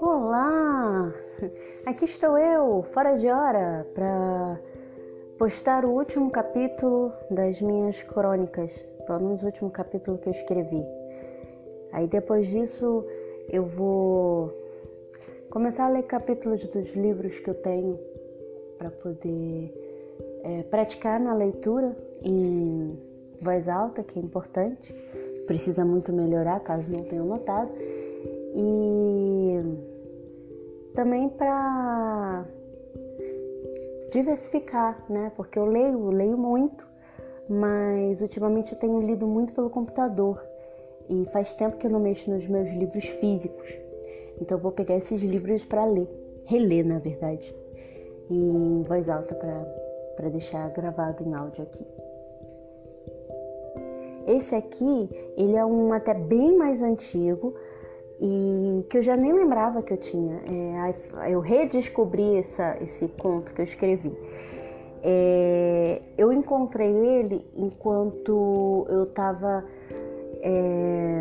Olá! Aqui estou eu, fora de hora, para postar o último capítulo das minhas crônicas, pelo menos o último capítulo que eu escrevi. Aí depois disso eu vou começar a ler capítulos dos livros que eu tenho para poder é, praticar minha leitura em voz alta, que é importante, precisa muito melhorar, caso não tenham notado, e também para diversificar, né? Porque eu leio, leio muito, mas ultimamente eu tenho lido muito pelo computador e faz tempo que eu não mexo nos meus livros físicos. Então eu vou pegar esses livros para ler, reler na verdade, em voz alta para deixar gravado em áudio aqui. Esse aqui, ele é um até bem mais antigo e que eu já nem lembrava que eu tinha. É, eu redescobri essa, esse conto que eu escrevi. É, eu encontrei ele enquanto eu estava é,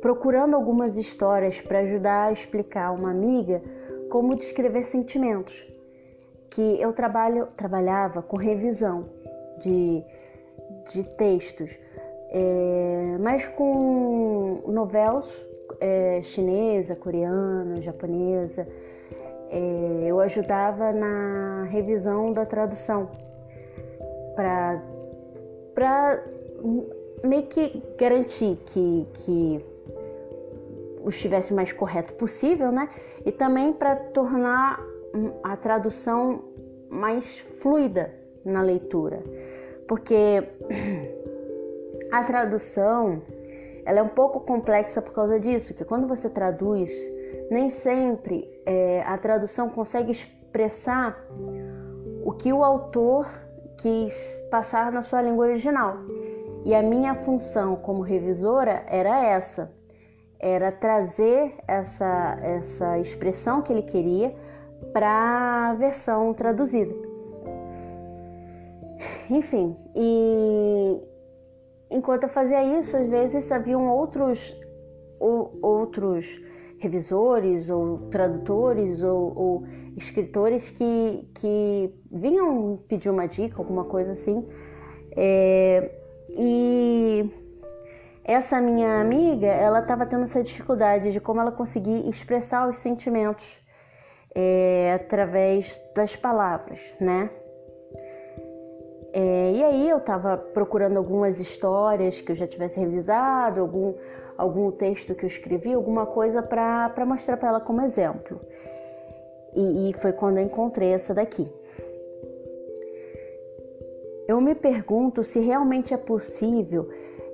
procurando algumas histórias para ajudar a explicar uma amiga como descrever sentimentos. Que eu trabalho, trabalhava com revisão de, de textos, é, mas com novelas é, chinesa, coreana, japonesa. É, eu ajudava na revisão da tradução para meio que garantir que, que estivesse o mais correto possível, né? E também para tornar a tradução mais fluida na leitura, porque a tradução ela é um pouco complexa por causa disso, que quando você traduz, nem sempre é, a tradução consegue expressar o que o autor quis passar na sua língua original. E a minha função como revisora era essa, era trazer essa, essa expressão que ele queria para a versão traduzida. Enfim, e enquanto eu fazia isso, às vezes haviam outros, ou, outros revisores ou tradutores ou, ou escritores que, que vinham pedir uma dica, alguma coisa assim. É, e essa minha amiga, ela estava tendo essa dificuldade de como ela conseguir expressar os sentimentos é, através das palavras, né? É, e aí eu estava procurando algumas histórias que eu já tivesse revisado, algum, algum texto que eu escrevi, alguma coisa para mostrar para ela como exemplo. E, e foi quando eu encontrei essa daqui. Eu me pergunto se realmente é possível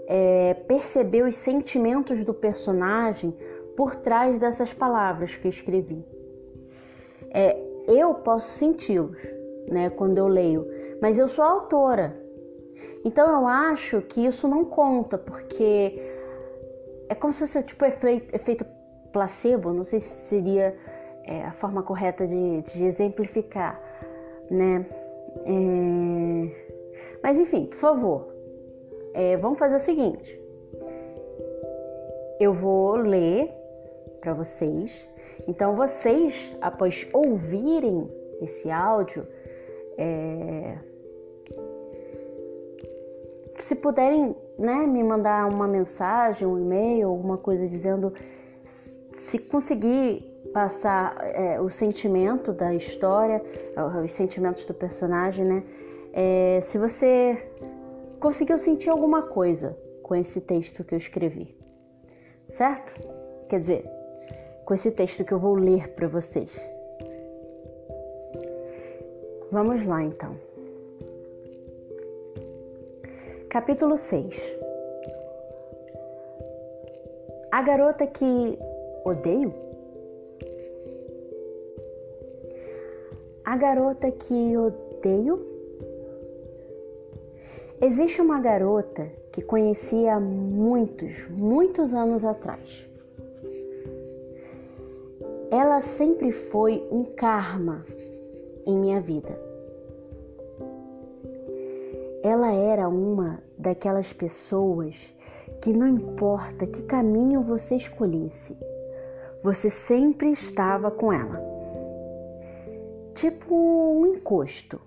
é, perceber os sentimentos do personagem por trás dessas palavras que eu escrevi. É, eu posso senti-los, né, quando eu leio, mas eu sou autora. Então eu acho que isso não conta, porque é como se fosse tipo efeito placebo, não sei se seria é, a forma correta de, de exemplificar, né? É... Mas enfim, por favor, é, vamos fazer o seguinte: eu vou ler para vocês. Então, vocês, após ouvirem esse áudio, é... se puderem né, me mandar uma mensagem, um e-mail, alguma coisa dizendo se conseguir passar é, o sentimento da história, os sentimentos do personagem, né? é, se você conseguiu sentir alguma coisa com esse texto que eu escrevi, certo? Quer dizer, com esse texto que eu vou ler para vocês. Vamos lá então. Capítulo 6 A garota que odeio? A garota que odeio Existe uma garota que conheci há muitos, muitos anos atrás. Ela sempre foi um karma em minha vida. Ela era uma daquelas pessoas que não importa que caminho você escolhesse, você sempre estava com ela. Tipo um encosto.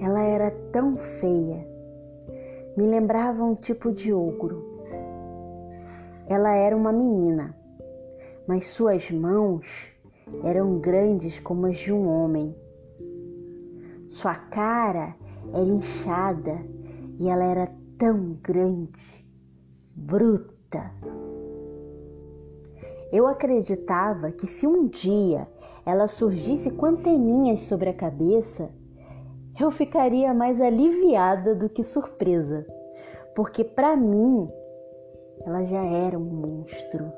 Ela era tão feia, me lembrava um tipo de ogro. Ela era uma menina, mas suas mãos eram grandes como as de um homem. Sua cara era inchada e ela era tão grande, bruta. Eu acreditava que se um dia ela surgisse com anteninhas sobre a cabeça, eu ficaria mais aliviada do que surpresa, porque para mim ela já era um monstro.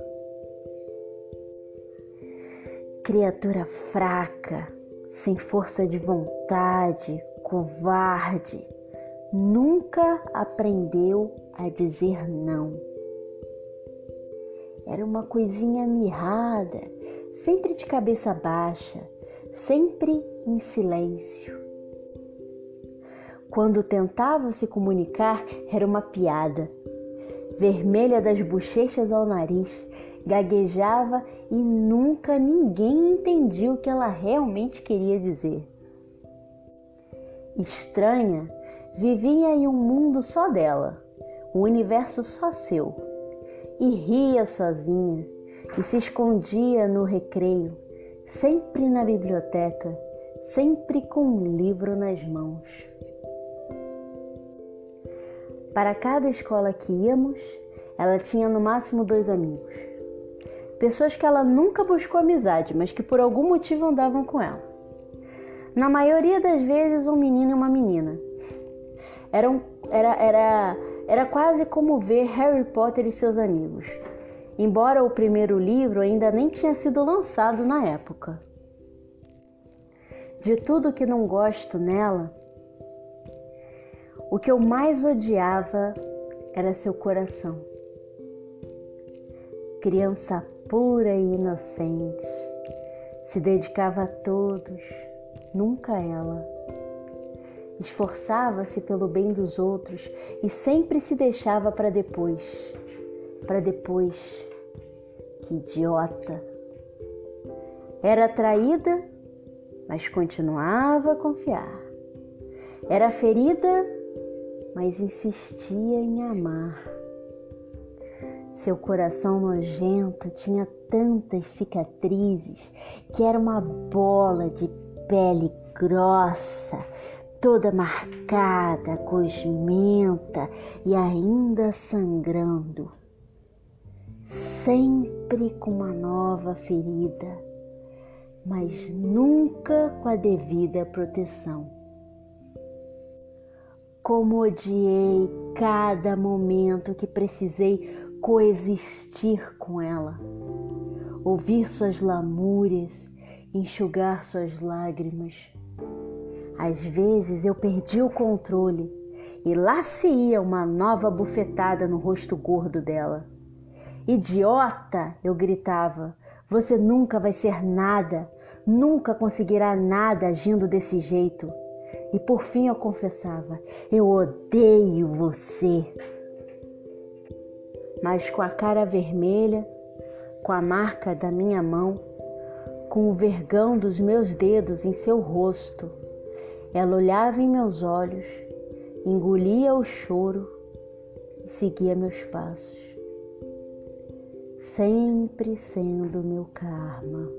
Criatura fraca, sem força de vontade, covarde, nunca aprendeu a dizer não. Era uma coisinha mirrada, sempre de cabeça baixa, sempre em silêncio. Quando tentava se comunicar, era uma piada. Vermelha das bochechas ao nariz, gaguejava e nunca ninguém entendia o que ela realmente queria dizer. Estranha, vivia em um mundo só dela, um universo só seu, e ria sozinha, e se escondia no recreio, sempre na biblioteca, sempre com um livro nas mãos. Para cada escola que íamos, ela tinha no máximo dois amigos. Pessoas que ela nunca buscou amizade, mas que por algum motivo andavam com ela. Na maioria das vezes, um menino e uma menina. Era, um, era, era, era quase como ver Harry Potter e seus amigos embora o primeiro livro ainda nem tinha sido lançado na época. De tudo que não gosto nela, o que eu mais odiava era seu coração. Criança pura e inocente, se dedicava a todos, nunca ela. Esforçava-se pelo bem dos outros e sempre se deixava para depois para depois. Que idiota! Era traída, mas continuava a confiar. Era ferida, mas insistia em amar. Seu coração nojento tinha tantas cicatrizes que era uma bola de pele grossa, toda marcada, cosmenta e ainda sangrando sempre com uma nova ferida, mas nunca com a devida proteção. Como odiei cada momento que precisei coexistir com ela, ouvir suas lamúrias, enxugar suas lágrimas. Às vezes eu perdi o controle e lá se ia uma nova bufetada no rosto gordo dela. Idiota! eu gritava. Você nunca vai ser nada, nunca conseguirá nada agindo desse jeito. E por fim eu confessava: Eu odeio você. Mas com a cara vermelha, com a marca da minha mão, com o vergão dos meus dedos em seu rosto, ela olhava em meus olhos, engolia o choro e seguia meus passos sempre sendo meu karma.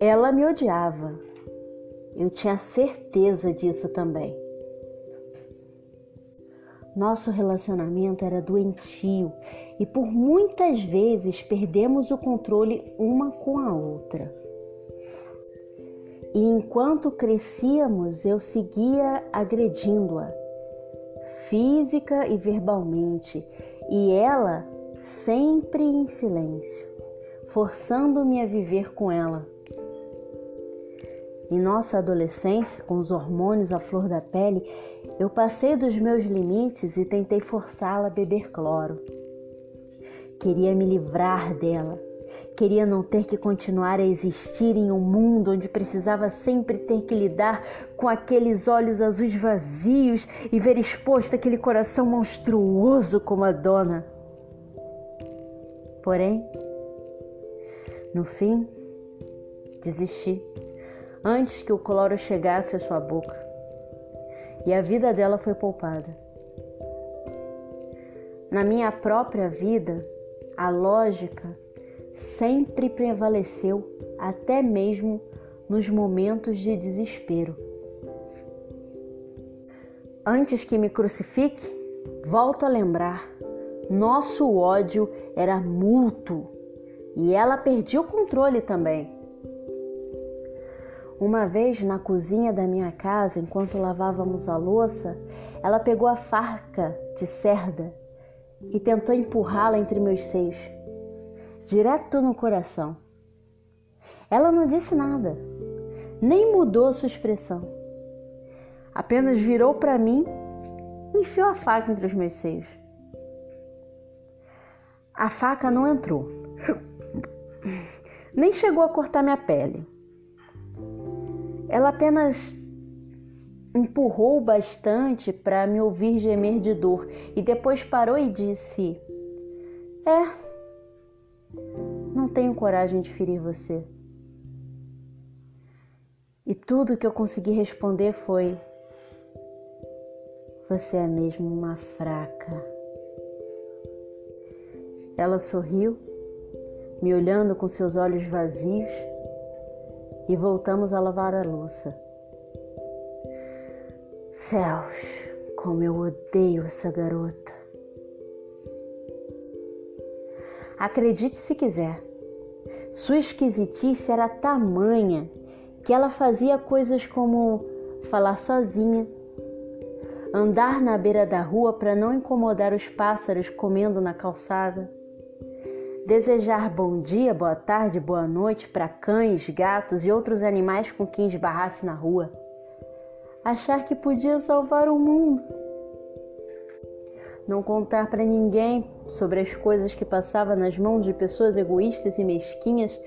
Ela me odiava. Eu tinha certeza disso também. Nosso relacionamento era doentio e por muitas vezes perdemos o controle uma com a outra. E enquanto crescíamos, eu seguia agredindo-a física e verbalmente, e ela sempre em silêncio, forçando-me a viver com ela. Em nossa adolescência, com os hormônios à flor da pele, eu passei dos meus limites e tentei forçá-la a beber cloro. Queria me livrar dela, Queria não ter que continuar a existir em um mundo onde precisava sempre ter que lidar com aqueles olhos azuis vazios e ver exposto aquele coração monstruoso como a dona. Porém, no fim, desisti antes que o cloro chegasse à sua boca. E a vida dela foi poupada. Na minha própria vida, a lógica sempre prevaleceu, até mesmo nos momentos de desespero. Antes que me crucifique, volto a lembrar: nosso ódio era mútuo e ela perdia o controle também. Uma vez na cozinha da minha casa, enquanto lavávamos a louça, ela pegou a faca de cerda e tentou empurrá-la entre meus seios, direto no coração. Ela não disse nada, nem mudou sua expressão. Apenas virou para mim e enfiou a faca entre os meus seios. A faca não entrou, nem chegou a cortar minha pele. Ela apenas empurrou bastante para me ouvir gemer de dor e depois parou e disse: É, não tenho coragem de ferir você. E tudo que eu consegui responder foi: Você é mesmo uma fraca. Ela sorriu, me olhando com seus olhos vazios, e voltamos a lavar a louça. Céus, como eu odeio essa garota. Acredite se quiser, sua esquisitice era tamanha que ela fazia coisas como falar sozinha, andar na beira da rua para não incomodar os pássaros comendo na calçada, desejar bom dia, boa tarde, boa noite para cães, gatos e outros animais com quem esbarrasse na rua achar que podia salvar o mundo. Não contar para ninguém sobre as coisas que passava nas mãos de pessoas egoístas e mesquinhas,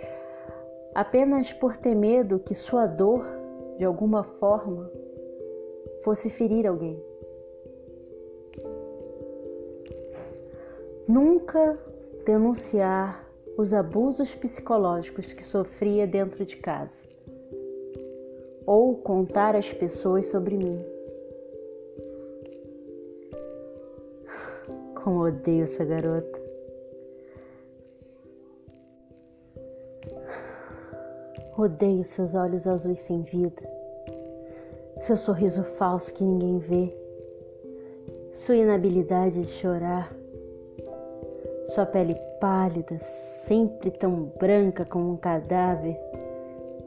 apenas por ter medo que sua dor, de alguma forma, fosse ferir alguém. Nunca denunciar os abusos psicológicos que sofria dentro de casa ou contar às pessoas sobre mim. Como odeio essa garota. Odeio seus olhos azuis sem vida, seu sorriso falso que ninguém vê, sua inabilidade de chorar, sua pele pálida, sempre tão branca como um cadáver,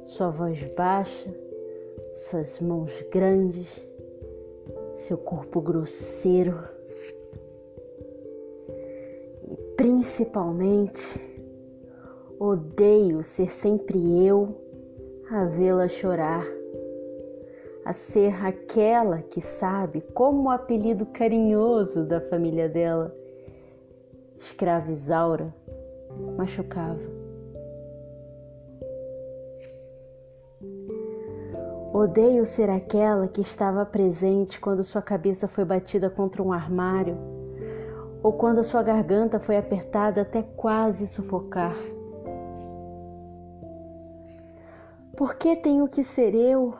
sua voz baixa suas mãos grandes, seu corpo grosseiro. E principalmente odeio ser sempre eu a vê-la chorar, a ser aquela que sabe como o apelido carinhoso da família dela, escrava Isaura, machucava. Odeio ser aquela que estava presente quando sua cabeça foi batida contra um armário ou quando sua garganta foi apertada até quase sufocar. Por que tenho que ser eu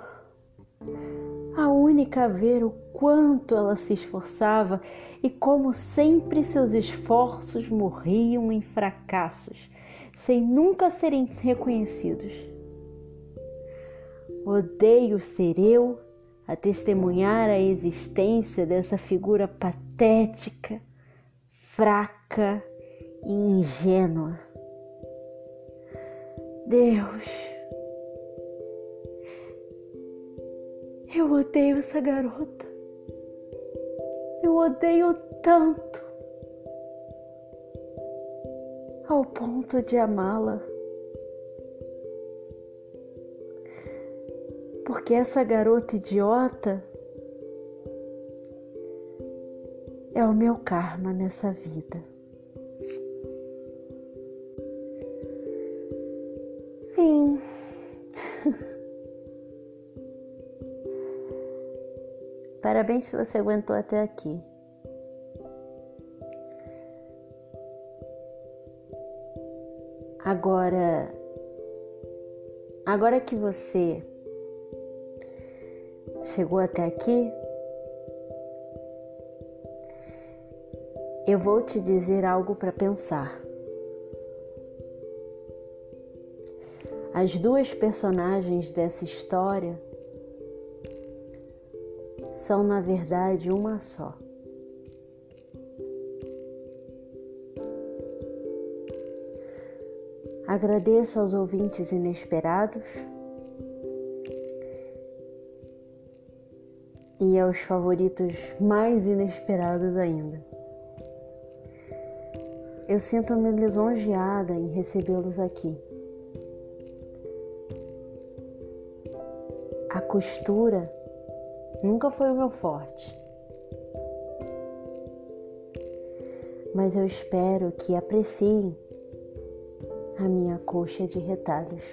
a única a ver o quanto ela se esforçava e como sempre seus esforços morriam em fracassos, sem nunca serem reconhecidos? Odeio ser eu a testemunhar a existência dessa figura patética, fraca e ingênua. Deus, eu odeio essa garota. Eu odeio tanto ao ponto de amá-la. porque essa garota idiota é o meu karma nessa vida. Parabéns se você aguentou até aqui. Agora, agora que você chegou até aqui, eu vou te dizer algo para pensar. As duas personagens dessa história são, na verdade, uma só. Agradeço aos ouvintes inesperados e aos favoritos mais inesperados ainda. Eu sinto-me lisonjeada em recebê-los aqui. A costura nunca foi o meu forte. Mas eu espero que apreciem a minha coxa de retalhos.